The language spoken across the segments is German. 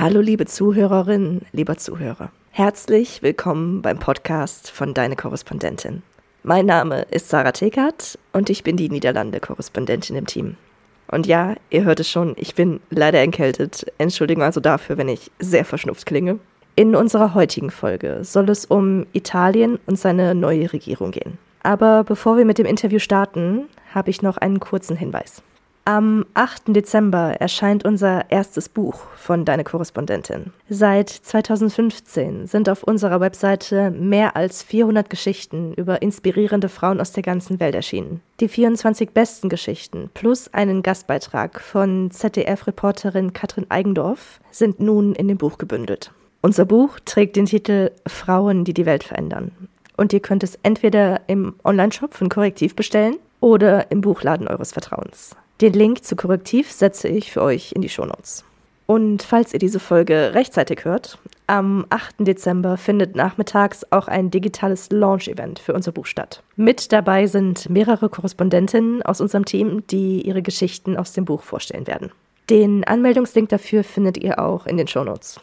Hallo liebe Zuhörerinnen, lieber Zuhörer. Herzlich willkommen beim Podcast von Deine Korrespondentin. Mein Name ist Sarah Tekert und ich bin die Niederlande-Korrespondentin im Team. Und ja, ihr hört es schon, ich bin leider erkältet. Entschuldigung also dafür, wenn ich sehr verschnupft klinge. In unserer heutigen Folge soll es um Italien und seine neue Regierung gehen. Aber bevor wir mit dem Interview starten, habe ich noch einen kurzen Hinweis. Am 8. Dezember erscheint unser erstes Buch von Deine Korrespondentin. Seit 2015 sind auf unserer Webseite mehr als 400 Geschichten über inspirierende Frauen aus der ganzen Welt erschienen. Die 24 besten Geschichten plus einen Gastbeitrag von ZDF-Reporterin Katrin Eigendorf sind nun in dem Buch gebündelt. Unser Buch trägt den Titel Frauen, die die Welt verändern. Und ihr könnt es entweder im Onlineshop von Korrektiv bestellen oder im Buchladen eures Vertrauens. Den Link zu Korrektiv setze ich für euch in die Shownotes. Und falls ihr diese Folge rechtzeitig hört, am 8. Dezember findet nachmittags auch ein digitales Launch-Event für unser Buch statt. Mit dabei sind mehrere Korrespondentinnen aus unserem Team, die ihre Geschichten aus dem Buch vorstellen werden. Den Anmeldungslink dafür findet ihr auch in den Shownotes.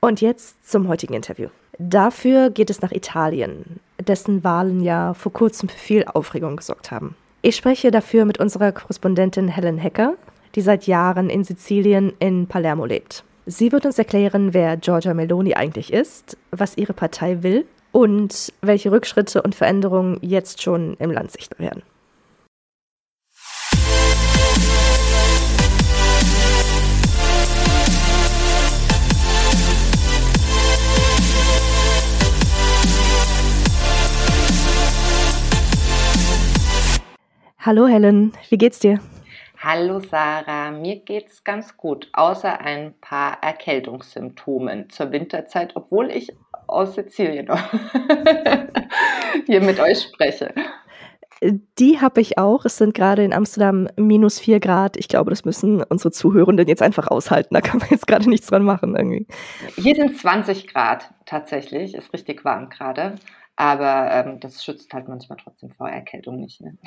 Und jetzt zum heutigen Interview. Dafür geht es nach Italien, dessen Wahlen ja vor kurzem für viel Aufregung gesorgt haben. Ich spreche dafür mit unserer Korrespondentin Helen Hecker, die seit Jahren in Sizilien in Palermo lebt. Sie wird uns erklären, wer Giorgia Meloni eigentlich ist, was ihre Partei will und welche Rückschritte und Veränderungen jetzt schon im Land sichtbar werden. Hallo Helen, wie geht's dir? Hallo Sarah, mir geht's ganz gut, außer ein paar Erkältungssymptomen zur Winterzeit, obwohl ich aus Sizilien hier mit euch spreche. Die habe ich auch. Es sind gerade in Amsterdam minus vier Grad. Ich glaube, das müssen unsere Zuhörenden jetzt einfach aushalten. Da kann man jetzt gerade nichts dran machen irgendwie. Hier sind 20 Grad tatsächlich. Ist richtig warm gerade. Aber ähm, das schützt halt manchmal trotzdem vor Erkältung nicht. Ne?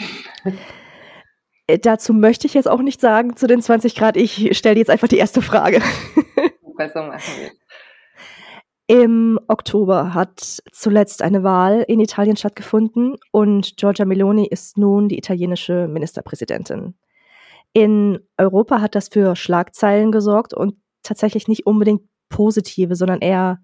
Äh, dazu möchte ich jetzt auch nicht sagen zu den 20 Grad. Ich stelle jetzt einfach die erste Frage. So machen wir? Im Oktober hat zuletzt eine Wahl in Italien stattgefunden und Giorgia Meloni ist nun die italienische Ministerpräsidentin. In Europa hat das für Schlagzeilen gesorgt und tatsächlich nicht unbedingt positive, sondern eher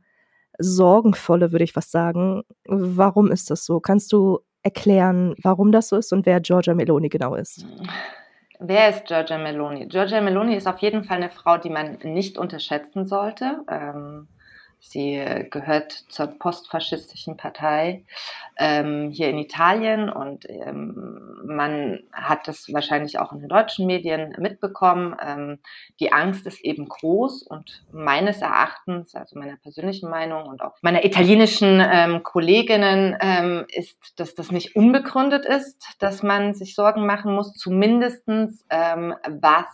sorgenvolle, würde ich was sagen. Warum ist das so? Kannst du erklären, warum das so ist und wer Giorgia Meloni genau ist? Wer ist Giorgia Meloni? Giorgia Meloni ist auf jeden Fall eine Frau, die man nicht unterschätzen sollte. Ähm, Sie gehört zur postfaschistischen Partei ähm, hier in Italien und ähm, man hat das wahrscheinlich auch in den deutschen Medien mitbekommen. Ähm, die Angst ist eben groß und meines Erachtens, also meiner persönlichen Meinung und auch meiner italienischen ähm, Kolleginnen, ähm, ist, dass das nicht unbegründet ist, dass man sich Sorgen machen muss, zumindestens ähm, was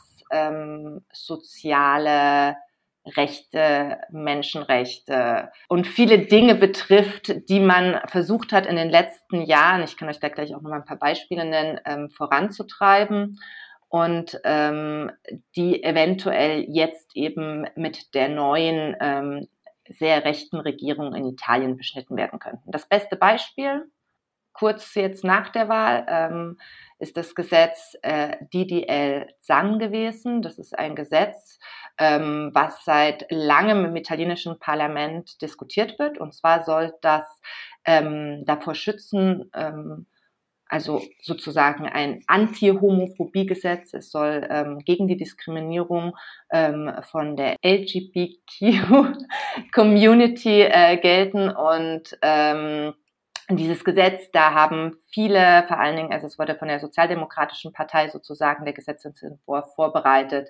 soziale Rechte, Menschenrechte und viele Dinge betrifft, die man versucht hat in den letzten Jahren, ich kann euch da gleich auch noch mal ein paar Beispiele nennen, ähm, voranzutreiben und ähm, die eventuell jetzt eben mit der neuen ähm, sehr rechten Regierung in Italien beschnitten werden könnten. Das beste Beispiel, kurz jetzt nach der Wahl, ähm, ist das Gesetz äh, DDL Zang gewesen. Das ist ein Gesetz, ähm, was seit langem im italienischen Parlament diskutiert wird. Und zwar soll das ähm, davor schützen, ähm, also sozusagen ein Anti-Homophobie-Gesetz. Es soll ähm, gegen die Diskriminierung ähm, von der LGBTQ-Community äh, gelten und ähm, dieses Gesetz, da haben viele, vor allen Dingen, also es wurde von der Sozialdemokratischen Partei sozusagen der Gesetzentwurf vorbereitet,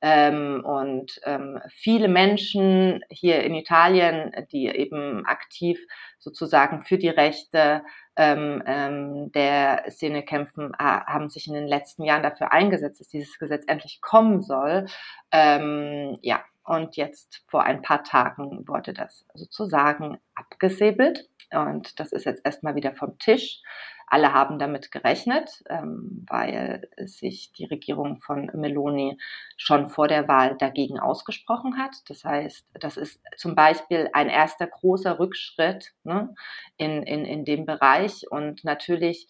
ähm, und ähm, viele Menschen hier in Italien, die eben aktiv sozusagen für die Rechte ähm, ähm, der Szene kämpfen, haben sich in den letzten Jahren dafür eingesetzt, dass dieses Gesetz endlich kommen soll. Ähm, ja, und jetzt vor ein paar Tagen wurde das sozusagen abgesäbelt und das ist jetzt erstmal wieder vom Tisch. Alle haben damit gerechnet, ähm, weil sich die Regierung von Meloni schon vor der Wahl dagegen ausgesprochen hat. Das heißt, das ist zum Beispiel ein erster großer Rückschritt ne, in, in, in dem Bereich und natürlich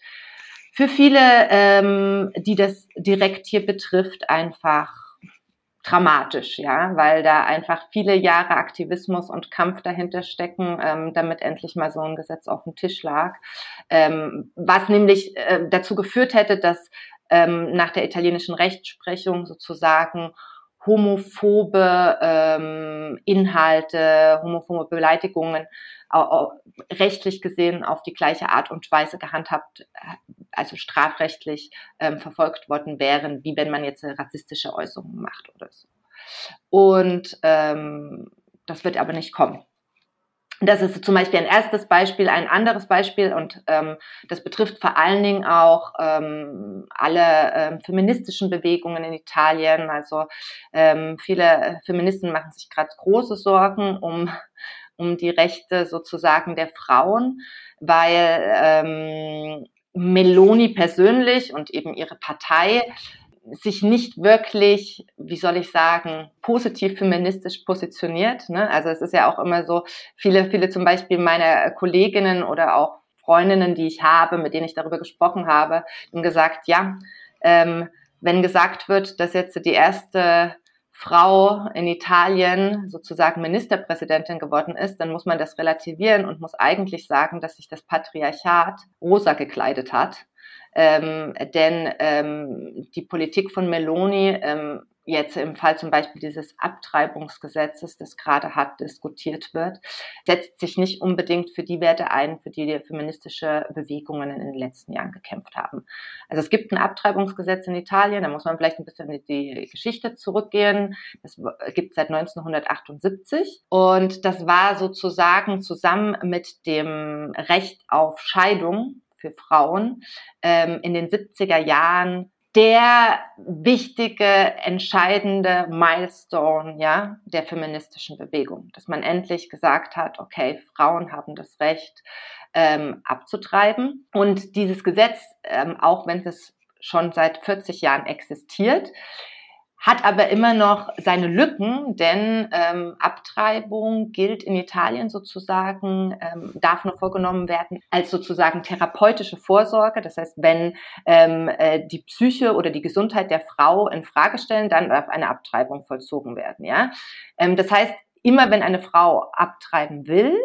für viele, ähm, die das direkt hier betrifft, einfach dramatisch, ja, weil da einfach viele Jahre Aktivismus und Kampf dahinter stecken, ähm, damit endlich mal so ein Gesetz auf dem Tisch lag, ähm, was nämlich äh, dazu geführt hätte, dass ähm, nach der italienischen Rechtsprechung sozusagen homophobe ähm, Inhalte, homophobe Beleidigungen rechtlich gesehen auf die gleiche Art und Weise gehandhabt, also strafrechtlich ähm, verfolgt worden wären, wie wenn man jetzt rassistische Äußerungen macht oder so. Und ähm, das wird aber nicht kommen. Das ist zum Beispiel ein erstes Beispiel, ein anderes Beispiel und ähm, das betrifft vor allen Dingen auch ähm, alle ähm, feministischen Bewegungen in Italien. Also ähm, viele Feministen machen sich gerade große Sorgen um um die Rechte sozusagen der Frauen, weil ähm, Meloni persönlich und eben ihre Partei sich nicht wirklich, wie soll ich sagen, positiv feministisch positioniert. Ne? Also es ist ja auch immer so, viele, viele zum Beispiel meiner Kolleginnen oder auch Freundinnen, die ich habe, mit denen ich darüber gesprochen habe, haben gesagt, ja, ähm, wenn gesagt wird, dass jetzt die erste Frau in Italien sozusagen Ministerpräsidentin geworden ist, dann muss man das relativieren und muss eigentlich sagen, dass sich das Patriarchat rosa gekleidet hat. Ähm, denn ähm, die Politik von Meloni ähm, jetzt im Fall zum Beispiel dieses Abtreibungsgesetzes, das gerade hart diskutiert wird, setzt sich nicht unbedingt für die Werte ein, für die die feministische Bewegungen in den letzten Jahren gekämpft haben. Also es gibt ein Abtreibungsgesetz in Italien, da muss man vielleicht ein bisschen in die Geschichte zurückgehen. Das gibt es seit 1978 und das war sozusagen zusammen mit dem Recht auf Scheidung für Frauen ähm, in den 70er Jahren der wichtige, entscheidende Milestone, ja, der feministischen Bewegung, dass man endlich gesagt hat, okay, Frauen haben das Recht, ähm, abzutreiben. Und dieses Gesetz, ähm, auch wenn es schon seit 40 Jahren existiert, hat aber immer noch seine Lücken, denn ähm, Abtreibung gilt in Italien sozusagen, ähm, darf nur vorgenommen werden als sozusagen therapeutische Vorsorge. Das heißt, wenn ähm, äh, die Psyche oder die Gesundheit der Frau in Frage stellen, dann darf eine Abtreibung vollzogen werden. Ja, ähm, das heißt, immer wenn eine Frau abtreiben will,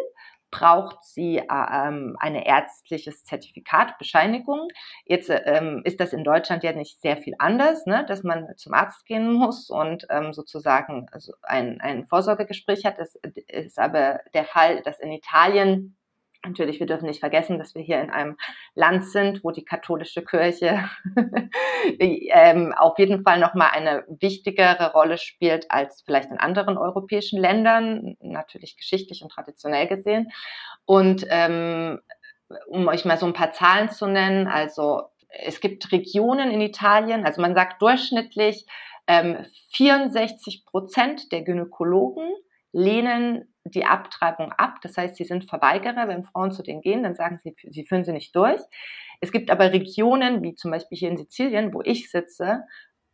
braucht sie äh, ähm, eine ärztliches Zertifikat, Bescheinigung. Jetzt ähm, ist das in Deutschland ja nicht sehr viel anders, ne? dass man zum Arzt gehen muss und ähm, sozusagen also ein, ein Vorsorgegespräch hat. Das ist aber der Fall, dass in Italien Natürlich, wir dürfen nicht vergessen, dass wir hier in einem Land sind, wo die katholische Kirche ähm, auf jeden Fall nochmal eine wichtigere Rolle spielt als vielleicht in anderen europäischen Ländern, natürlich geschichtlich und traditionell gesehen. Und ähm, um euch mal so ein paar Zahlen zu nennen, also es gibt Regionen in Italien, also man sagt durchschnittlich ähm, 64 Prozent der Gynäkologen lehnen die Abtreibung ab. Das heißt, sie sind Verweigerer. Wenn Frauen zu denen gehen, dann sagen sie, sie führen sie nicht durch. Es gibt aber Regionen, wie zum Beispiel hier in Sizilien, wo ich sitze,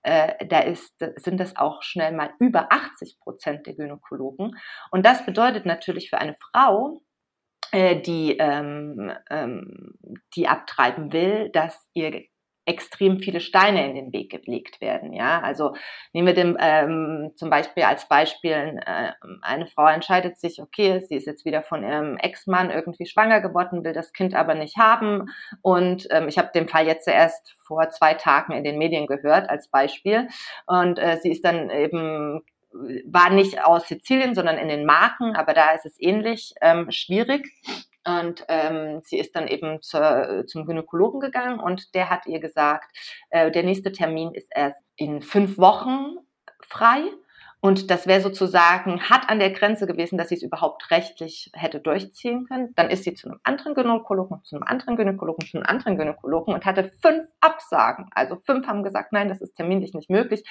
äh, da ist, sind das auch schnell mal über 80 Prozent der Gynäkologen. Und das bedeutet natürlich für eine Frau, äh, die, ähm, ähm, die abtreiben will, dass ihr extrem viele Steine in den Weg gelegt werden. Ja, also nehmen wir den, ähm, zum Beispiel als Beispiel, äh, eine Frau entscheidet sich, okay, sie ist jetzt wieder von ihrem Ex-Mann irgendwie schwanger geworden, will das Kind aber nicht haben. Und ähm, ich habe den Fall jetzt zuerst vor zwei Tagen in den Medien gehört als Beispiel. Und äh, sie ist dann eben war nicht aus Sizilien, sondern in den Marken, aber da ist es ähnlich ähm, schwierig. Und ähm, sie ist dann eben zur, zum Gynäkologen gegangen und der hat ihr gesagt, äh, der nächste Termin ist erst in fünf Wochen frei. Und das wäre sozusagen hat an der Grenze gewesen, dass sie es überhaupt rechtlich hätte durchziehen können. Dann ist sie zu einem anderen Gynäkologen, zu einem anderen Gynäkologen, zu einem anderen Gynäkologen und hatte fünf Absagen. Also fünf haben gesagt, nein, das ist terminlich nicht möglich,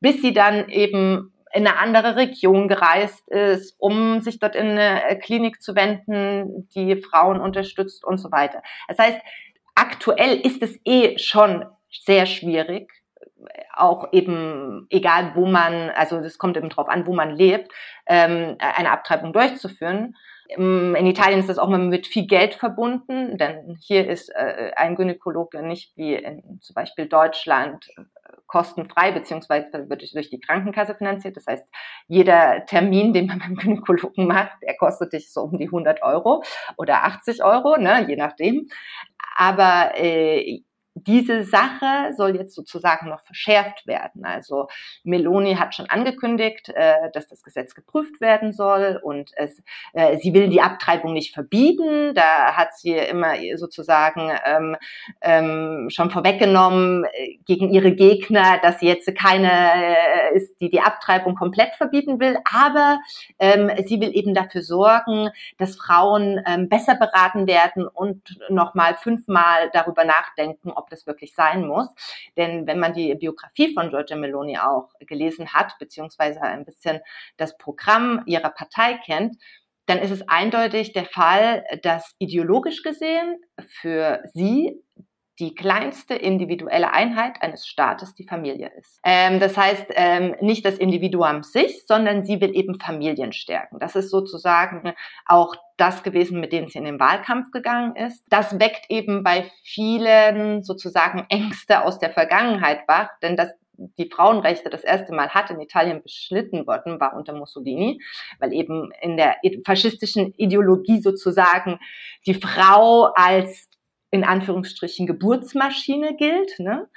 bis sie dann eben in eine andere Region gereist ist, um sich dort in eine Klinik zu wenden, die Frauen unterstützt und so weiter. Das heißt, aktuell ist es eh schon sehr schwierig, auch eben, egal wo man, also das kommt eben drauf an, wo man lebt, ähm, eine Abtreibung durchzuführen. In Italien ist das auch mal mit viel Geld verbunden, denn hier ist äh, ein Gynäkologe nicht wie in zum Beispiel Deutschland äh, kostenfrei, beziehungsweise wird durch die Krankenkasse finanziert. Das heißt, jeder Termin, den man beim Gynäkologen macht, der kostet dich so um die 100 Euro oder 80 Euro, ne, je nachdem. Aber äh, diese Sache soll jetzt sozusagen noch verschärft werden. Also Meloni hat schon angekündigt, äh, dass das Gesetz geprüft werden soll und es, äh, sie will die Abtreibung nicht verbieten. Da hat sie immer sozusagen ähm, ähm, schon vorweggenommen äh, gegen ihre Gegner, dass sie jetzt keine äh, ist, die die Abtreibung komplett verbieten will. Aber ähm, sie will eben dafür sorgen, dass Frauen ähm, besser beraten werden und nochmal fünfmal darüber nachdenken, ob das wirklich sein muss. Denn wenn man die Biografie von Giorgia Meloni auch gelesen hat, beziehungsweise ein bisschen das Programm ihrer Partei kennt, dann ist es eindeutig der Fall, dass ideologisch gesehen für sie die kleinste individuelle Einheit eines Staates die Familie ist. Ähm, das heißt, ähm, nicht das Individuum sich, sondern sie will eben Familien stärken. Das ist sozusagen auch das gewesen, mit dem sie in den Wahlkampf gegangen ist. Das weckt eben bei vielen sozusagen Ängste aus der Vergangenheit wach, denn das die Frauenrechte das erste Mal hat in Italien beschnitten worden, war unter Mussolini, weil eben in der faschistischen Ideologie sozusagen die Frau als in Anführungsstrichen Geburtsmaschine gilt. Ne?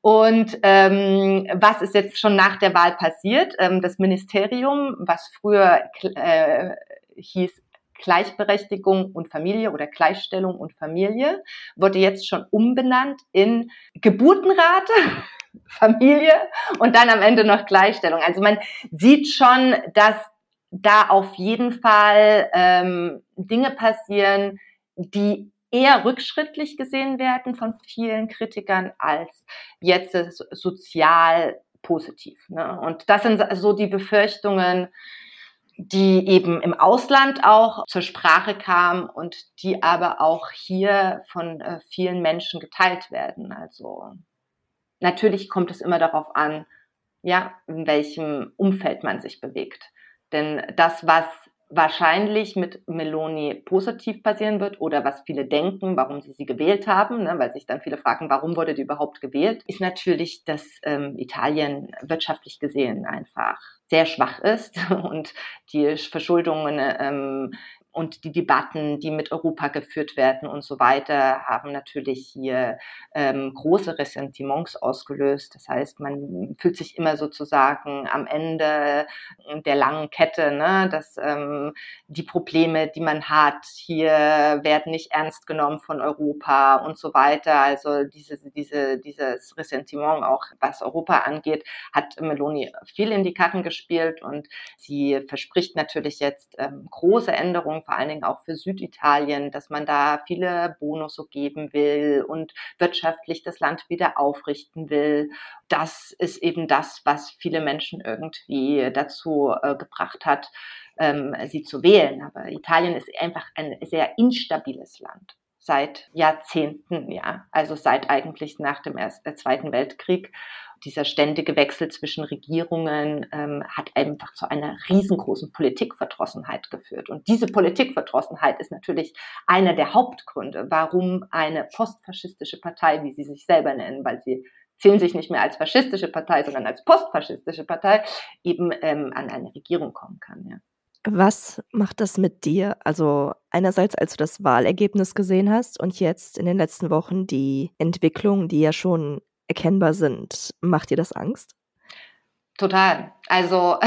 Und ähm, was ist jetzt schon nach der Wahl passiert? Ähm, das Ministerium, was früher äh, hieß Gleichberechtigung und Familie oder Gleichstellung und Familie, wurde jetzt schon umbenannt in Geburtenrate, Familie und dann am Ende noch Gleichstellung. Also man sieht schon, dass da auf jeden Fall ähm, Dinge passieren, die eher rückschrittlich gesehen werden von vielen Kritikern als jetzt sozial positiv. Ne? Und das sind so die Befürchtungen, die eben im Ausland auch zur Sprache kamen und die aber auch hier von äh, vielen Menschen geteilt werden. Also natürlich kommt es immer darauf an, ja, in welchem Umfeld man sich bewegt. Denn das, was wahrscheinlich mit Meloni positiv passieren wird oder was viele denken, warum sie sie gewählt haben, ne, weil sich dann viele fragen, warum wurde die überhaupt gewählt, ist natürlich, dass ähm, Italien wirtschaftlich gesehen einfach sehr schwach ist und die Verschuldungen ähm, und die Debatten, die mit Europa geführt werden und so weiter, haben natürlich hier ähm, große Ressentiments ausgelöst. Das heißt, man fühlt sich immer sozusagen am Ende der langen Kette, ne, dass ähm, die Probleme, die man hat, hier werden nicht ernst genommen von Europa und so weiter. Also diese, diese, dieses Ressentiment auch, was Europa angeht, hat Meloni viel in die Karten gespielt und sie verspricht natürlich jetzt ähm, große Änderungen vor allen Dingen auch für Süditalien, dass man da viele Bonus geben will und wirtschaftlich das Land wieder aufrichten will. Das ist eben das, was viele Menschen irgendwie dazu äh, gebracht hat, ähm, sie zu wählen. Aber Italien ist einfach ein sehr instabiles Land seit Jahrzehnten, ja, also seit eigentlich nach dem Ersten, Zweiten Weltkrieg dieser ständige Wechsel zwischen Regierungen ähm, hat einfach zu einer riesengroßen Politikverdrossenheit geführt. Und diese Politikverdrossenheit ist natürlich einer der Hauptgründe, warum eine postfaschistische Partei, wie sie sich selber nennen, weil sie zählen sich nicht mehr als faschistische Partei, sondern als postfaschistische Partei, eben ähm, an eine Regierung kommen kann. Ja. Was macht das mit dir? Also einerseits, als du das Wahlergebnis gesehen hast und jetzt in den letzten Wochen die Entwicklung, die ja schon erkennbar sind. Macht dir das Angst? Total. Also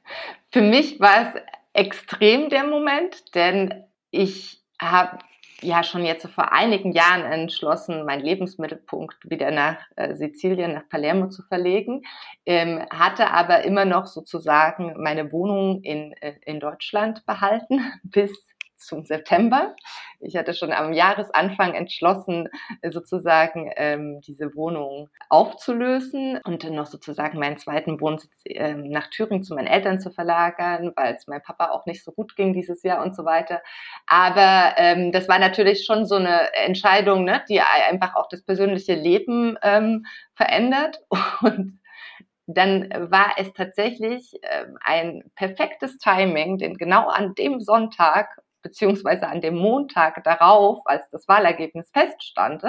für mich war es extrem der Moment, denn ich habe ja schon jetzt vor einigen Jahren entschlossen, meinen Lebensmittelpunkt wieder nach äh, Sizilien, nach Palermo zu verlegen, ähm, hatte aber immer noch sozusagen meine Wohnung in, äh, in Deutschland behalten bis zum September. Ich hatte schon am Jahresanfang entschlossen, sozusagen ähm, diese Wohnung aufzulösen und noch sozusagen meinen zweiten Wohnsitz ähm, nach Thüringen zu meinen Eltern zu verlagern, weil es meinem Papa auch nicht so gut ging dieses Jahr und so weiter. Aber ähm, das war natürlich schon so eine Entscheidung, ne, die einfach auch das persönliche Leben ähm, verändert und dann war es tatsächlich äh, ein perfektes Timing, denn genau an dem Sonntag beziehungsweise an dem Montag darauf, als das Wahlergebnis feststand,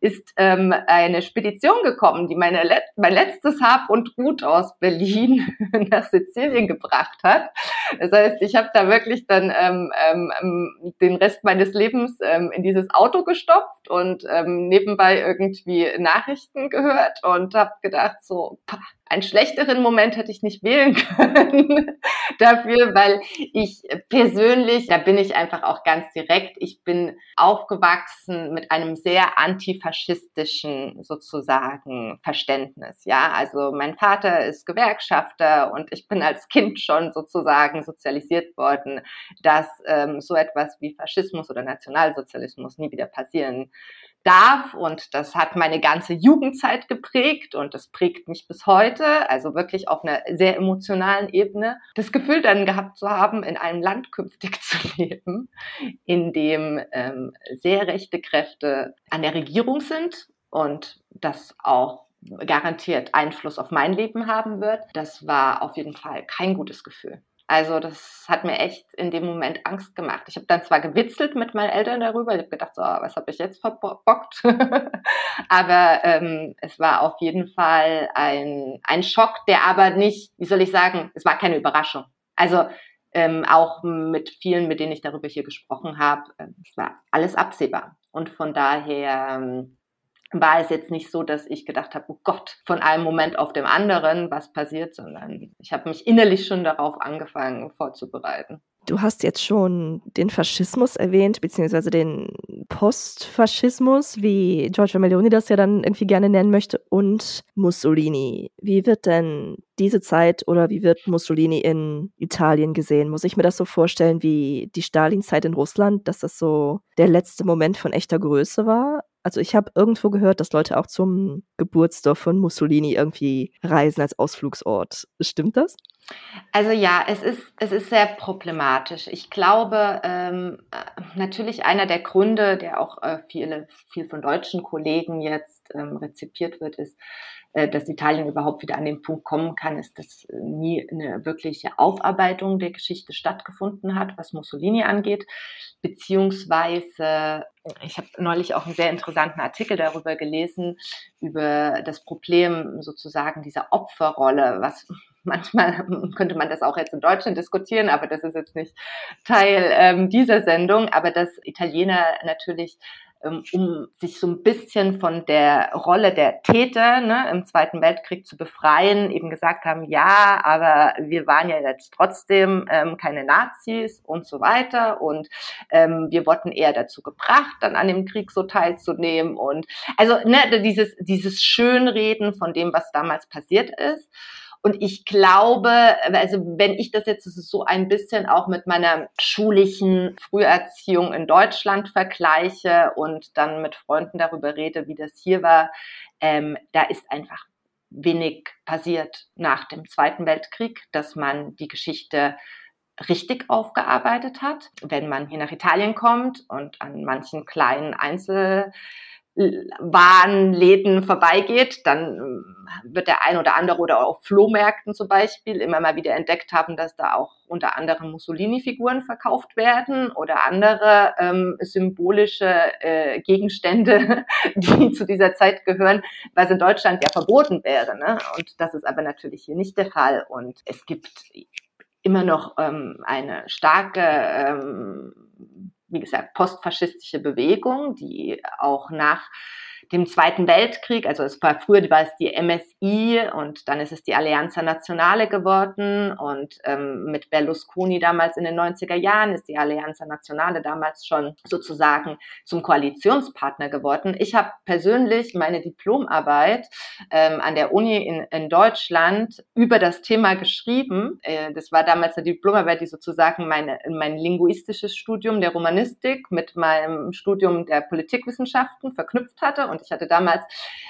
ist ähm, eine Spedition gekommen, die meine Let mein letztes Hab und Gut aus Berlin nach Sizilien gebracht hat. Das heißt, ich habe da wirklich dann ähm, ähm, den Rest meines Lebens ähm, in dieses Auto gestopft und ähm, nebenbei irgendwie Nachrichten gehört und habe gedacht, so, pah, einen schlechteren Moment hätte ich nicht wählen können dafür, weil ich persönlich, da bin ich einfach auch ganz direkt, ich bin aufgewachsen mit einem sehr antifaschistischen sozusagen Verständnis. Ja, also mein Vater ist Gewerkschafter und ich bin als Kind schon sozusagen sozialisiert worden, dass ähm, so etwas wie Faschismus oder Nationalsozialismus nie wieder passieren darf. Und das hat meine ganze Jugendzeit geprägt und das prägt mich bis heute. Also wirklich auf einer sehr emotionalen Ebene. Das Gefühl dann gehabt zu haben, in einem Land künftig zu leben, in dem ähm, sehr rechte Kräfte an der Regierung sind und das auch garantiert Einfluss auf mein Leben haben wird. Das war auf jeden Fall kein gutes Gefühl. Also das hat mir echt in dem Moment Angst gemacht. Ich habe dann zwar gewitzelt mit meinen Eltern darüber, ich habe gedacht, so, was habe ich jetzt verbockt? aber ähm, es war auf jeden Fall ein, ein Schock, der aber nicht, wie soll ich sagen, es war keine Überraschung. Also ähm, auch mit vielen, mit denen ich darüber hier gesprochen habe, äh, es war alles absehbar. Und von daher ähm, war es jetzt nicht so, dass ich gedacht habe, oh Gott, von einem Moment auf dem anderen, was passiert, sondern ich habe mich innerlich schon darauf angefangen vorzubereiten. Du hast jetzt schon den Faschismus erwähnt, beziehungsweise den Postfaschismus, wie Giorgio Meloni das ja dann irgendwie gerne nennen möchte, und Mussolini. Wie wird denn diese Zeit oder wie wird Mussolini in Italien gesehen? Muss ich mir das so vorstellen wie die Stalinzeit in Russland, dass das so der letzte Moment von echter Größe war? Also ich habe irgendwo gehört, dass Leute auch zum Geburtsdorf von Mussolini irgendwie reisen als Ausflugsort. Stimmt das? Also ja, es ist, es ist sehr problematisch. Ich glaube, ähm, äh, natürlich einer der Gründe, der auch äh, viele, viel von deutschen Kollegen jetzt ähm, rezipiert wird, ist, dass Italien überhaupt wieder an den Punkt kommen kann, ist, dass äh, nie eine wirkliche Aufarbeitung der Geschichte stattgefunden hat, was Mussolini angeht, beziehungsweise ich habe neulich auch einen sehr interessanten Artikel darüber gelesen, über das Problem sozusagen dieser Opferrolle, was manchmal könnte man das auch jetzt in Deutschland diskutieren, aber das ist jetzt nicht Teil ähm, dieser Sendung, aber dass Italiener natürlich um sich so ein bisschen von der Rolle der Täter ne, im Zweiten Weltkrieg zu befreien, eben gesagt haben, ja, aber wir waren ja jetzt trotzdem ähm, keine Nazis und so weiter und ähm, wir wurden eher dazu gebracht, dann an dem Krieg so teilzunehmen und also ne, dieses dieses Schönreden von dem, was damals passiert ist. Und ich glaube, also wenn ich das jetzt so ein bisschen auch mit meiner schulischen Früherziehung in Deutschland vergleiche und dann mit Freunden darüber rede, wie das hier war, ähm, da ist einfach wenig passiert nach dem Zweiten Weltkrieg, dass man die Geschichte richtig aufgearbeitet hat. Wenn man hier nach Italien kommt und an manchen kleinen Einzel Warenläden vorbeigeht, dann äh, wird der ein oder andere oder auf Flohmärkten zum Beispiel immer mal wieder entdeckt haben, dass da auch unter anderem Mussolini-Figuren verkauft werden oder andere ähm, symbolische äh, Gegenstände, die zu dieser Zeit gehören, was in Deutschland ja verboten wäre. Ne? Und das ist aber natürlich hier nicht der Fall. Und es gibt immer noch ähm, eine starke ähm, wie gesagt, postfaschistische Bewegung, die auch nach dem Zweiten Weltkrieg, also es war früher war es die MSI und dann ist es die Allianza Nazionale geworden und ähm, mit Berlusconi damals in den 90er Jahren ist die Allianza Nazionale damals schon sozusagen zum Koalitionspartner geworden. Ich habe persönlich meine Diplomarbeit ähm, an der Uni in, in Deutschland über das Thema geschrieben. Äh, das war damals eine Diplomarbeit, die sozusagen meine, mein linguistisches Studium der Romanistik mit meinem Studium der Politikwissenschaften verknüpft hatte. Und ich hatte damals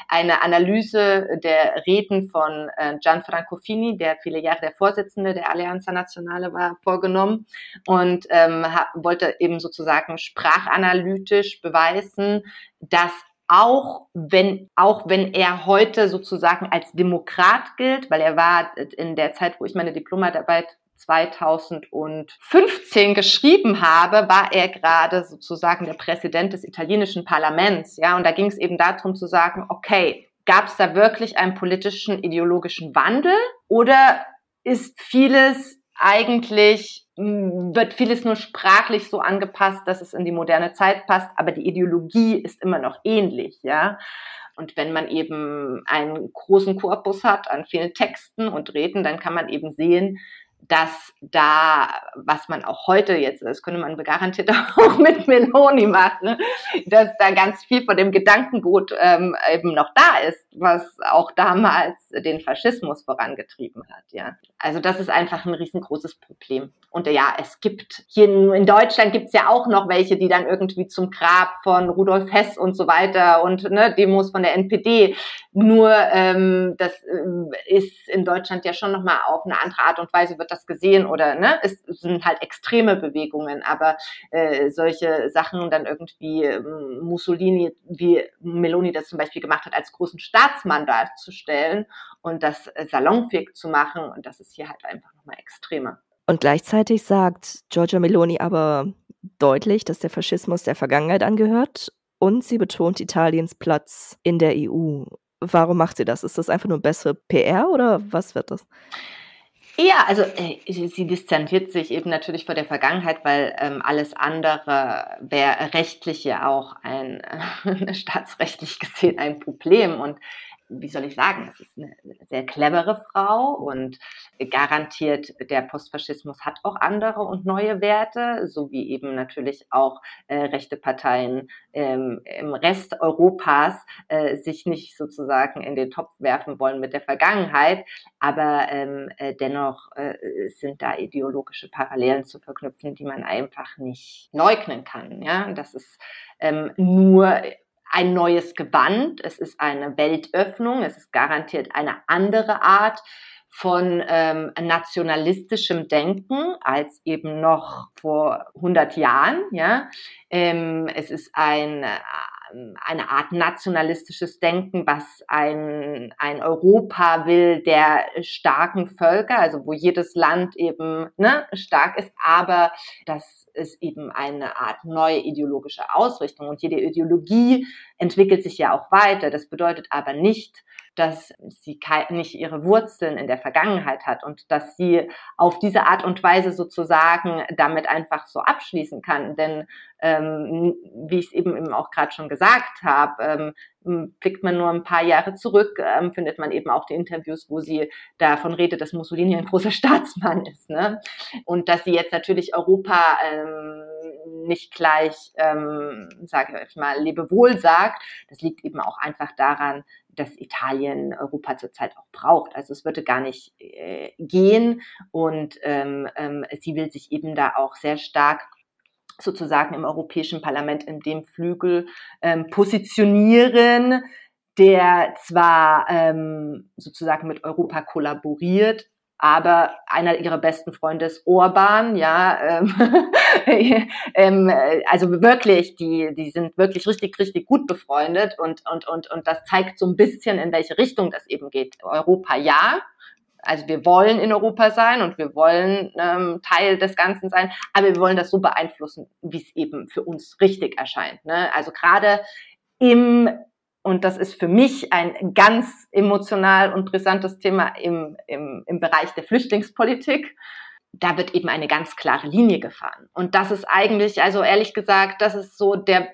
eine Analyse der Reden von äh, Gianfranco Fini, der viele Jahre der Vorsitzende der Allianza Nazionale war, vorgenommen und ähm, wollte eben sozusagen sprachanalytisch beweisen, dass auch wenn, auch wenn er heute sozusagen als Demokrat gilt, weil er war in der Zeit, wo ich meine Diplomarbeit 2015 geschrieben habe, war er gerade sozusagen der Präsident des italienischen Parlaments. Ja, und da ging es eben darum zu sagen, okay, gab es da wirklich einen politischen, ideologischen Wandel oder ist vieles eigentlich wird vieles nur sprachlich so angepasst, dass es in die moderne Zeit passt, aber die Ideologie ist immer noch ähnlich, ja. Und wenn man eben einen großen Korpus hat an vielen Texten und Reden, dann kann man eben sehen, dass da, was man auch heute jetzt, das könnte man garantiert auch mit Meloni machen, dass da ganz viel von dem Gedankengut ähm, eben noch da ist, was auch damals den Faschismus vorangetrieben hat, ja. Also das ist einfach ein riesengroßes Problem. Und ja, es gibt hier in Deutschland gibt es ja auch noch welche, die dann irgendwie zum Grab von Rudolf Hess und so weiter und ne, Demos von der NPD. Nur ähm, das äh, ist in Deutschland ja schon nochmal auf eine andere Art und Weise wird das gesehen oder ne, es sind halt extreme Bewegungen, aber äh, solche Sachen dann irgendwie äh, Mussolini, wie Meloni das zum Beispiel gemacht hat, als großen Staatsmann darzustellen und das äh, salonfähig zu machen und das ist hier halt einfach nochmal extremer. Und gleichzeitig sagt Giorgia Meloni aber deutlich, dass der Faschismus der Vergangenheit angehört und sie betont Italiens Platz in der EU. Warum macht sie das? Ist das einfach nur bessere PR oder was wird das? Ja, also äh, sie distanziert sich eben natürlich vor der Vergangenheit, weil ähm, alles andere wäre rechtlich ja auch ein äh, staatsrechtlich gesehen ein Problem. Und wie soll ich sagen, es ist eine sehr clevere Frau und garantiert, der Postfaschismus hat auch andere und neue Werte, so wie eben natürlich auch äh, rechte Parteien ähm, im Rest Europas äh, sich nicht sozusagen in den Topf werfen wollen mit der Vergangenheit, aber ähm, äh, dennoch äh, sind da ideologische Parallelen zu verknüpfen, die man einfach nicht leugnen kann. Ja, das ist ähm, nur ein neues Gewand, es ist eine Weltöffnung, es ist garantiert eine andere Art von ähm, nationalistischem Denken als eben noch vor 100 Jahren. Ja, ähm, es ist ein eine Art nationalistisches Denken, was ein, ein Europa will der starken Völker, also wo jedes Land eben ne, stark ist, aber das ist eben eine Art neue ideologische Ausrichtung. Und jede Ideologie entwickelt sich ja auch weiter. Das bedeutet aber nicht, dass sie nicht ihre Wurzeln in der Vergangenheit hat und dass sie auf diese Art und Weise sozusagen damit einfach so abschließen kann. Denn ähm, wie ich es eben, eben auch gerade schon gesagt habe, ähm, blickt man nur ein paar Jahre zurück, ähm, findet man eben auch die Interviews, wo sie davon redet, dass Mussolini ein großer Staatsmann ist. Ne? Und dass sie jetzt natürlich Europa ähm, nicht gleich, ähm, sage ich mal, Lebewohl sagt. Das liegt eben auch einfach daran, dass Italien Europa zurzeit auch braucht. Also es würde gar nicht äh, gehen und ähm, ähm, sie will sich eben da auch sehr stark sozusagen im Europäischen Parlament in dem Flügel ähm, positionieren, der zwar ähm, sozusagen mit Europa kollaboriert, aber einer ihrer besten Freunde ist Orban, ja, ähm, ähm, also wirklich, die, die sind wirklich richtig, richtig gut befreundet und, und, und, und das zeigt so ein bisschen, in welche Richtung das eben geht. Europa ja, also wir wollen in Europa sein und wir wollen ähm, Teil des Ganzen sein, aber wir wollen das so beeinflussen, wie es eben für uns richtig erscheint. Ne? Also gerade im und das ist für mich ein ganz emotional und brisantes Thema im, im, im Bereich der Flüchtlingspolitik. Da wird eben eine ganz klare Linie gefahren. Und das ist eigentlich, also ehrlich gesagt, das ist so der,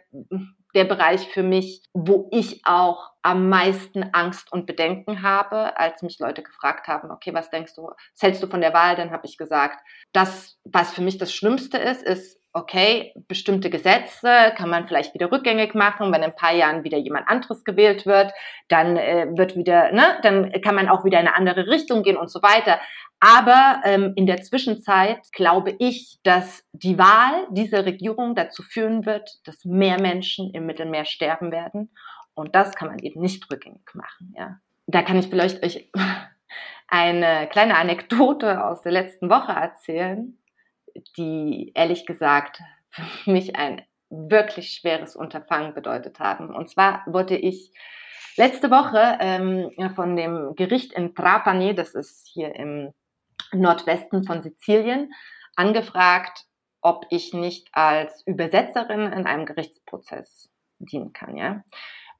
der Bereich für mich, wo ich auch am meisten Angst und Bedenken habe, als mich Leute gefragt haben, okay, was denkst du, was hältst du von der Wahl? Dann habe ich gesagt, das, was für mich das Schlimmste ist, ist, okay, bestimmte Gesetze kann man vielleicht wieder rückgängig machen, wenn in ein paar Jahren wieder jemand anderes gewählt wird, dann äh, wird wieder, ne, dann kann man auch wieder in eine andere Richtung gehen und so weiter. Aber ähm, in der Zwischenzeit glaube ich, dass die Wahl dieser Regierung dazu führen wird, dass mehr Menschen im Mittelmeer sterben werden. Und das kann man eben nicht rückgängig machen. Ja. Da kann ich vielleicht euch eine kleine Anekdote aus der letzten Woche erzählen die ehrlich gesagt für mich ein wirklich schweres Unterfangen bedeutet haben. Und zwar wurde ich letzte Woche ähm, von dem Gericht in Trapani, das ist hier im Nordwesten von Sizilien, angefragt, ob ich nicht als Übersetzerin in einem Gerichtsprozess dienen kann. Ja?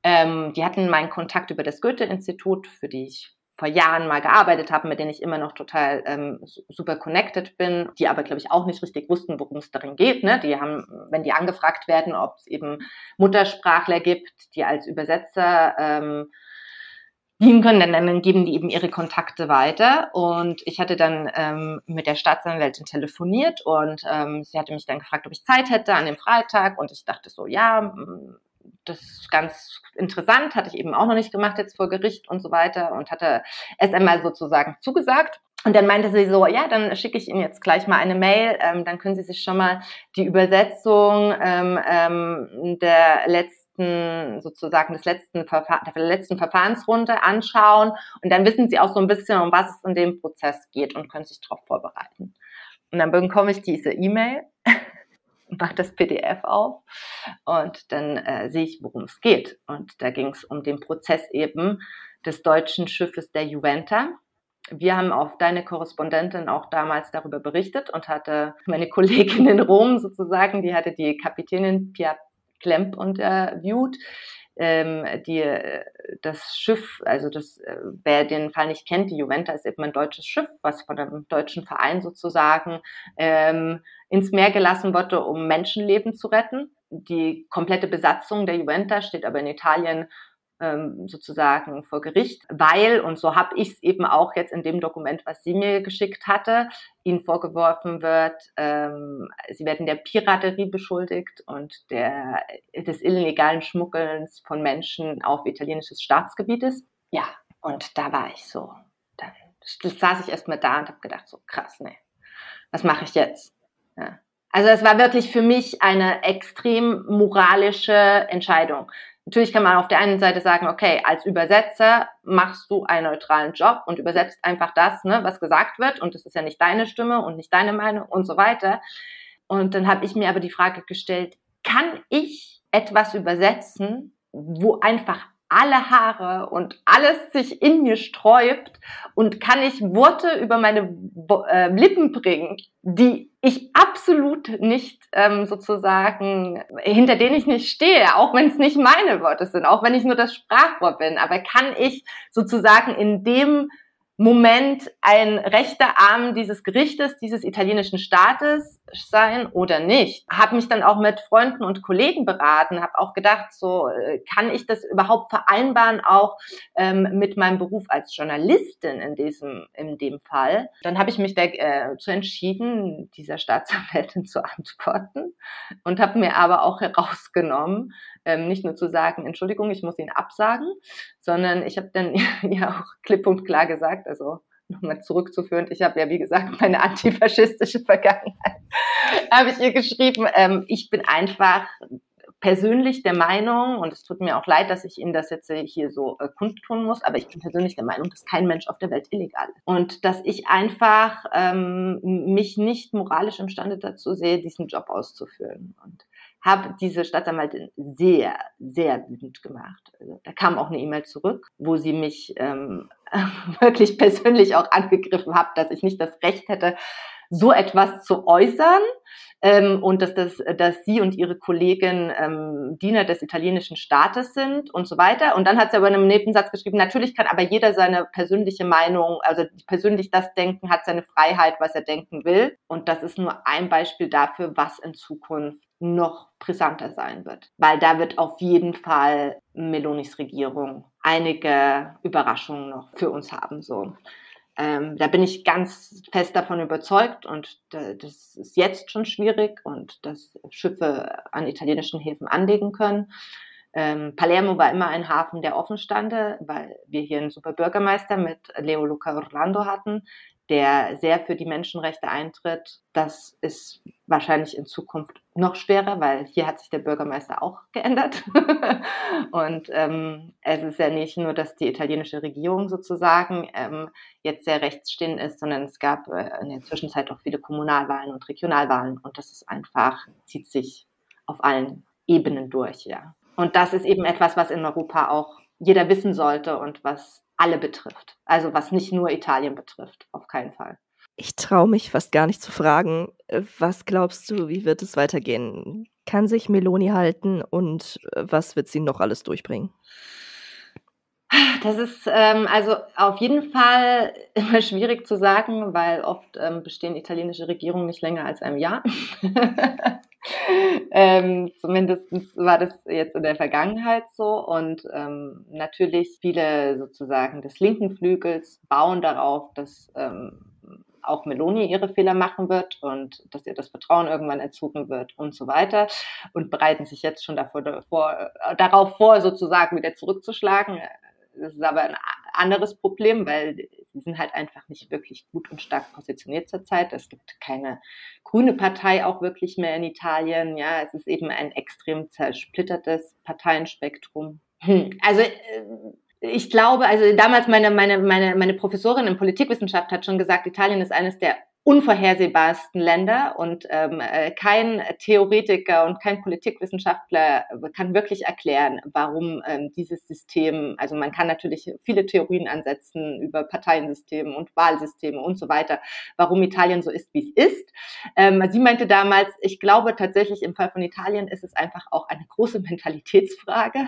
Ähm, die hatten meinen Kontakt über das Goethe-Institut, für die ich vor Jahren mal gearbeitet habe, mit denen ich immer noch total ähm, super connected bin, die aber, glaube ich, auch nicht richtig wussten, worum es darin geht. Ne? Die haben, wenn die angefragt werden, ob es eben Muttersprachler gibt, die als Übersetzer ähm, dienen können, dann, dann geben die eben ihre Kontakte weiter. Und ich hatte dann ähm, mit der Staatsanwältin telefoniert und ähm, sie hatte mich dann gefragt, ob ich Zeit hätte an dem Freitag. Und ich dachte so, ja, das ist ganz interessant, hatte ich eben auch noch nicht gemacht jetzt vor Gericht und so weiter und hatte erst einmal sozusagen zugesagt. Und dann meinte sie so, ja, dann schicke ich Ihnen jetzt gleich mal eine Mail, ähm, dann können Sie sich schon mal die Übersetzung ähm, ähm, der letzten, sozusagen des letzten Verfahr der letzten Verfahrensrunde anschauen und dann wissen Sie auch so ein bisschen, um was es in dem Prozess geht und können sich darauf vorbereiten. Und dann bekomme ich diese E-Mail mache das PDF auf und dann äh, sehe ich, worum es geht. Und da ging es um den Prozess eben des deutschen Schiffes der Juventa. Wir haben auf deine Korrespondentin auch damals darüber berichtet und hatte meine Kollegin in Rom sozusagen, die hatte die Kapitänin Pia Klemp interviewt, ähm, die, äh, das Schiff, also das, äh, wer den Fall nicht kennt, die Juventa ist eben ein deutsches Schiff, was von einem deutschen Verein sozusagen ähm, ins Meer gelassen wurde, um Menschenleben zu retten. Die komplette Besatzung der Juventa steht aber in Italien ähm, sozusagen vor Gericht, weil, und so habe ich es eben auch jetzt in dem Dokument, was sie mir geschickt hatte, ihnen vorgeworfen wird, ähm, sie werden der Piraterie beschuldigt und der, des illegalen Schmuggelns von Menschen auf italienisches Staatsgebietes. Ja, und da war ich so. Dann saß ich erstmal da und habe gedacht, so krass, nee, was mache ich jetzt? Ja. Also es war wirklich für mich eine extrem moralische Entscheidung. Natürlich kann man auf der einen Seite sagen, okay, als Übersetzer machst du einen neutralen Job und übersetzt einfach das, ne, was gesagt wird und das ist ja nicht deine Stimme und nicht deine Meinung und so weiter. Und dann habe ich mir aber die Frage gestellt, kann ich etwas übersetzen, wo einfach alle Haare und alles sich in mir sträubt und kann ich Worte über meine äh, Lippen bringen, die ich absolut nicht ähm, sozusagen, hinter denen ich nicht stehe, auch wenn es nicht meine Worte sind, auch wenn ich nur das Sprachwort bin, aber kann ich sozusagen in dem Moment ein rechter Arm dieses Gerichtes, dieses italienischen Staates sein oder nicht. Habe mich dann auch mit Freunden und Kollegen beraten, habe auch gedacht, so äh, kann ich das überhaupt vereinbaren, auch ähm, mit meinem Beruf als Journalistin in diesem in dem Fall. Dann habe ich mich dazu äh, entschieden, dieser Staatsanwältin zu antworten und habe mir aber auch herausgenommen, ähm, nicht nur zu sagen, Entschuldigung, ich muss ihn absagen, sondern ich habe dann ja auch klipp und klar gesagt, also nochmal zurückzuführen, ich habe ja, wie gesagt, meine antifaschistische Vergangenheit, habe ich ihr geschrieben, ähm, ich bin einfach persönlich der Meinung, und es tut mir auch leid, dass ich Ihnen das jetzt hier so äh, kundtun muss, aber ich bin persönlich der Meinung, dass kein Mensch auf der Welt illegal ist. Und dass ich einfach ähm, mich nicht moralisch imstande dazu sehe, diesen Job auszuführen. Und habe diese Staatsanwältin sehr, sehr wütend gemacht. Also, da kam auch eine E-Mail zurück, wo sie mich ähm, wirklich persönlich auch angegriffen hat, dass ich nicht das Recht hätte, so etwas zu äußern ähm, und dass, das, dass sie und ihre Kollegin ähm, Diener des italienischen Staates sind und so weiter. Und dann hat sie aber in einem Nebensatz geschrieben, natürlich kann aber jeder seine persönliche Meinung, also persönlich das denken, hat seine Freiheit, was er denken will. Und das ist nur ein Beispiel dafür, was in Zukunft noch brisanter sein wird, weil da wird auf jeden Fall Melonis Regierung einige Überraschungen noch für uns haben. So. Ähm, da bin ich ganz fest davon überzeugt und das ist jetzt schon schwierig und dass Schiffe an italienischen Häfen anlegen können. Ähm, Palermo war immer ein Hafen, der offen stand, weil wir hier einen super Bürgermeister mit Leo Luca Orlando hatten, der sehr für die Menschenrechte eintritt. Das ist wahrscheinlich in Zukunft noch schwerer, weil hier hat sich der Bürgermeister auch geändert. und ähm, es ist ja nicht nur, dass die italienische Regierung sozusagen ähm, jetzt sehr rechtsstehend ist, sondern es gab äh, in der Zwischenzeit auch viele Kommunalwahlen und Regionalwahlen und das ist einfach, zieht sich auf allen Ebenen durch, ja. Und das ist eben etwas, was in Europa auch jeder wissen sollte und was alle betrifft. Also was nicht nur Italien betrifft, auf keinen Fall. Ich traue mich fast gar nicht zu fragen, äh, was glaubst du, wie wird es weitergehen? Kann sich Meloni halten und äh, was wird sie noch alles durchbringen? Das ist ähm, also auf jeden Fall immer schwierig zu sagen, weil oft ähm, bestehen italienische Regierungen nicht länger als ein Jahr. ähm, zumindest war das jetzt in der Vergangenheit so. Und ähm, natürlich viele sozusagen des linken Flügels bauen darauf, dass ähm, auch Meloni ihre Fehler machen wird und dass ihr das Vertrauen irgendwann entzogen wird und so weiter und bereiten sich jetzt schon davor, davor, äh, darauf vor, sozusagen wieder zurückzuschlagen. Das ist aber ein anderes Problem, weil sie sind halt einfach nicht wirklich gut und stark positioniert zurzeit. Es gibt keine grüne Partei auch wirklich mehr in Italien. Ja, es ist eben ein extrem zersplittertes Parteienspektrum. Hm. Also äh, ich glaube, also damals meine, meine, meine, meine Professorin in Politikwissenschaft hat schon gesagt, Italien ist eines der unvorhersehbarsten Länder und ähm, äh, kein Theoretiker und kein Politikwissenschaftler kann wirklich erklären, warum ähm, dieses System, also man kann natürlich viele Theorien ansetzen über Parteiensysteme und Wahlsysteme und so weiter, warum Italien so ist, wie es ist. Ähm, sie meinte damals, ich glaube tatsächlich im Fall von Italien ist es einfach auch eine große Mentalitätsfrage.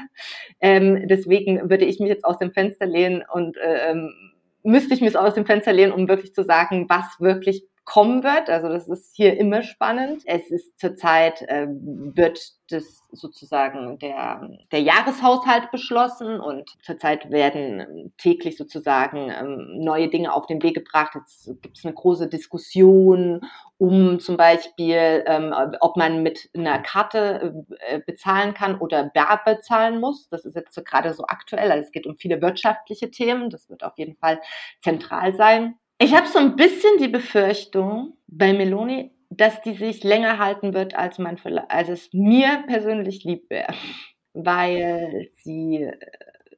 Ähm, deswegen würde ich mich jetzt aus dem Fenster lehnen und äh, ähm, müsste ich mich aus dem Fenster lehnen, um wirklich zu sagen, was wirklich kommen wird. Also das ist hier immer spannend. Es ist zurzeit äh, wird das sozusagen der, der Jahreshaushalt beschlossen und zurzeit werden täglich sozusagen ähm, neue Dinge auf den Weg gebracht. Jetzt gibt es eine große Diskussion um zum Beispiel, ähm, ob man mit einer Karte äh, bezahlen kann oder bar bezahlen muss. Das ist jetzt so gerade so aktuell. Also es geht um viele wirtschaftliche Themen. Das wird auf jeden Fall zentral sein. Ich habe so ein bisschen die Befürchtung bei Meloni, dass die sich länger halten wird, als man als es mir persönlich lieb wäre, weil sie äh,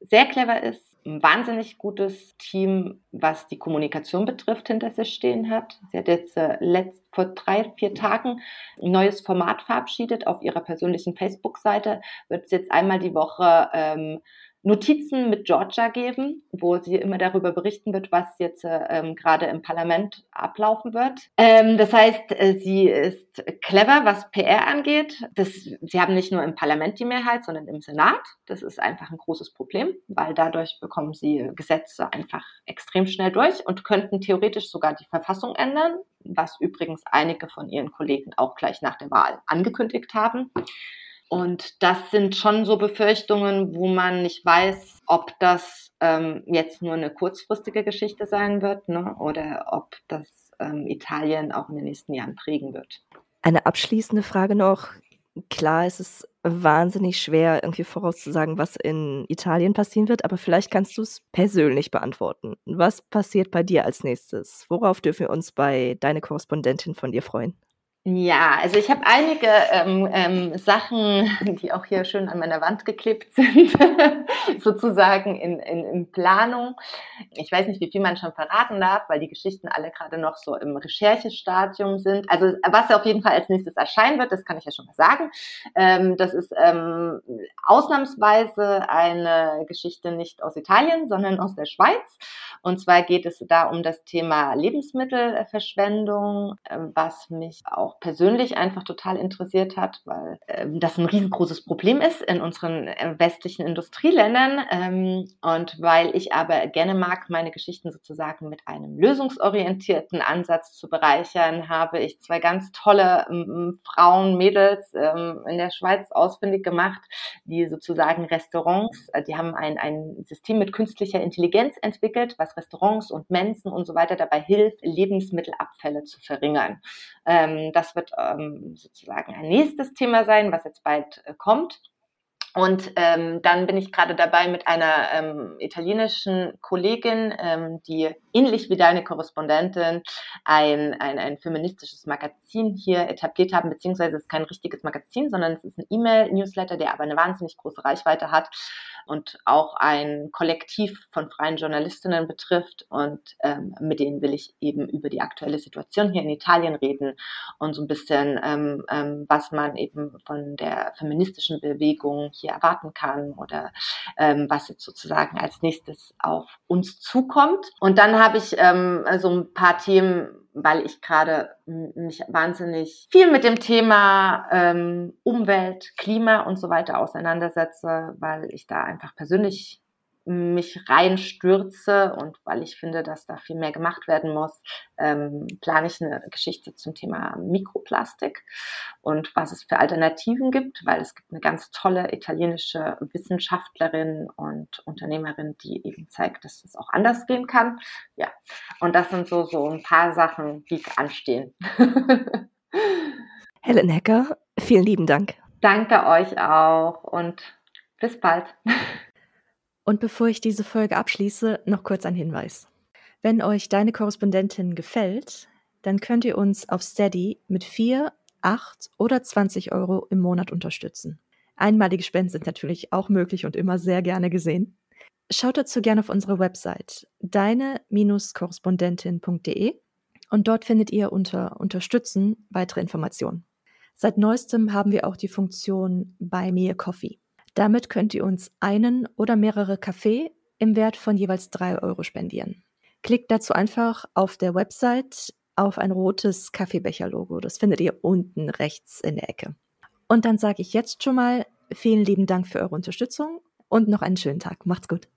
sehr clever ist, ein wahnsinnig gutes Team, was die Kommunikation betrifft, hinter sich stehen hat. Sie hat jetzt äh, letzt, vor drei, vier Tagen ein neues Format verabschiedet. Auf ihrer persönlichen Facebook-Seite wird es jetzt einmal die Woche ähm, Notizen mit Georgia geben, wo sie immer darüber berichten wird, was jetzt ähm, gerade im Parlament ablaufen wird. Ähm, das heißt, äh, sie ist clever, was PR angeht. Das, sie haben nicht nur im Parlament die Mehrheit, sondern im Senat. Das ist einfach ein großes Problem, weil dadurch bekommen sie Gesetze einfach extrem schnell durch und könnten theoretisch sogar die Verfassung ändern, was übrigens einige von ihren Kollegen auch gleich nach der Wahl angekündigt haben. Und das sind schon so Befürchtungen, wo man nicht weiß, ob das ähm, jetzt nur eine kurzfristige Geschichte sein wird ne, oder ob das ähm, Italien auch in den nächsten Jahren prägen wird. Eine abschließende Frage noch. Klar, es ist wahnsinnig schwer, irgendwie vorauszusagen, was in Italien passieren wird, aber vielleicht kannst du es persönlich beantworten. Was passiert bei dir als nächstes? Worauf dürfen wir uns bei deiner Korrespondentin von dir freuen? Ja, also ich habe einige ähm, ähm, Sachen, die auch hier schön an meiner Wand geklebt sind, sozusagen in, in, in Planung. Ich weiß nicht, wie viel man schon verraten darf, weil die Geschichten alle gerade noch so im Recherchestadium sind. Also was auf jeden Fall als nächstes erscheinen wird, das kann ich ja schon mal sagen. Ähm, das ist ähm, ausnahmsweise eine Geschichte nicht aus Italien, sondern aus der Schweiz. Und zwar geht es da um das Thema Lebensmittelverschwendung, ähm, was mich auch persönlich einfach total interessiert hat, weil äh, das ein riesengroßes Problem ist in unseren äh, westlichen Industrieländern ähm, und weil ich aber gerne mag, meine Geschichten sozusagen mit einem lösungsorientierten Ansatz zu bereichern, habe ich zwei ganz tolle ähm, Frauen, Mädels ähm, in der Schweiz ausfindig gemacht, die sozusagen Restaurants, äh, die haben ein, ein System mit künstlicher Intelligenz entwickelt, was Restaurants und Mensen und so weiter dabei hilft, Lebensmittelabfälle zu verringern. Ähm, das wird ähm, sozusagen ein nächstes Thema sein, was jetzt bald äh, kommt. Und ähm, dann bin ich gerade dabei mit einer ähm, italienischen Kollegin, ähm, die ähnlich wie deine Korrespondentin ein, ein, ein feministisches Magazin hier etabliert haben, beziehungsweise es ist kein richtiges Magazin, sondern es ist ein E-Mail-Newsletter, der aber eine wahnsinnig große Reichweite hat und auch ein Kollektiv von freien Journalistinnen betrifft. Und ähm, mit denen will ich eben über die aktuelle Situation hier in Italien reden und so ein bisschen, ähm, ähm, was man eben von der feministischen Bewegung hier erwarten kann oder ähm, was jetzt sozusagen als nächstes auf uns zukommt. Und dann habe ich ähm, so ein paar Themen weil ich gerade mich wahnsinnig viel mit dem Thema ähm, Umwelt, Klima und so weiter auseinandersetze, weil ich da einfach persönlich mich reinstürze und weil ich finde, dass da viel mehr gemacht werden muss, ähm, plane ich eine Geschichte zum Thema Mikroplastik und was es für Alternativen gibt, weil es gibt eine ganz tolle italienische Wissenschaftlerin und Unternehmerin, die eben zeigt, dass es auch anders gehen kann. Ja, und das sind so, so ein paar Sachen, die anstehen. Helen Hecker, vielen lieben Dank. Danke euch auch und bis bald. Und bevor ich diese Folge abschließe, noch kurz ein Hinweis. Wenn euch deine Korrespondentin gefällt, dann könnt ihr uns auf Steady mit 4, 8 oder 20 Euro im Monat unterstützen. Einmalige Spenden sind natürlich auch möglich und immer sehr gerne gesehen. Schaut dazu gerne auf unsere Website deine-korrespondentin.de und dort findet ihr unter Unterstützen weitere Informationen. Seit neuestem haben wir auch die Funktion Buy Me a Coffee. Damit könnt ihr uns einen oder mehrere Kaffee im Wert von jeweils drei Euro spendieren. Klickt dazu einfach auf der Website auf ein rotes Kaffeebecher-Logo. Das findet ihr unten rechts in der Ecke. Und dann sage ich jetzt schon mal vielen lieben Dank für eure Unterstützung und noch einen schönen Tag. Macht's gut.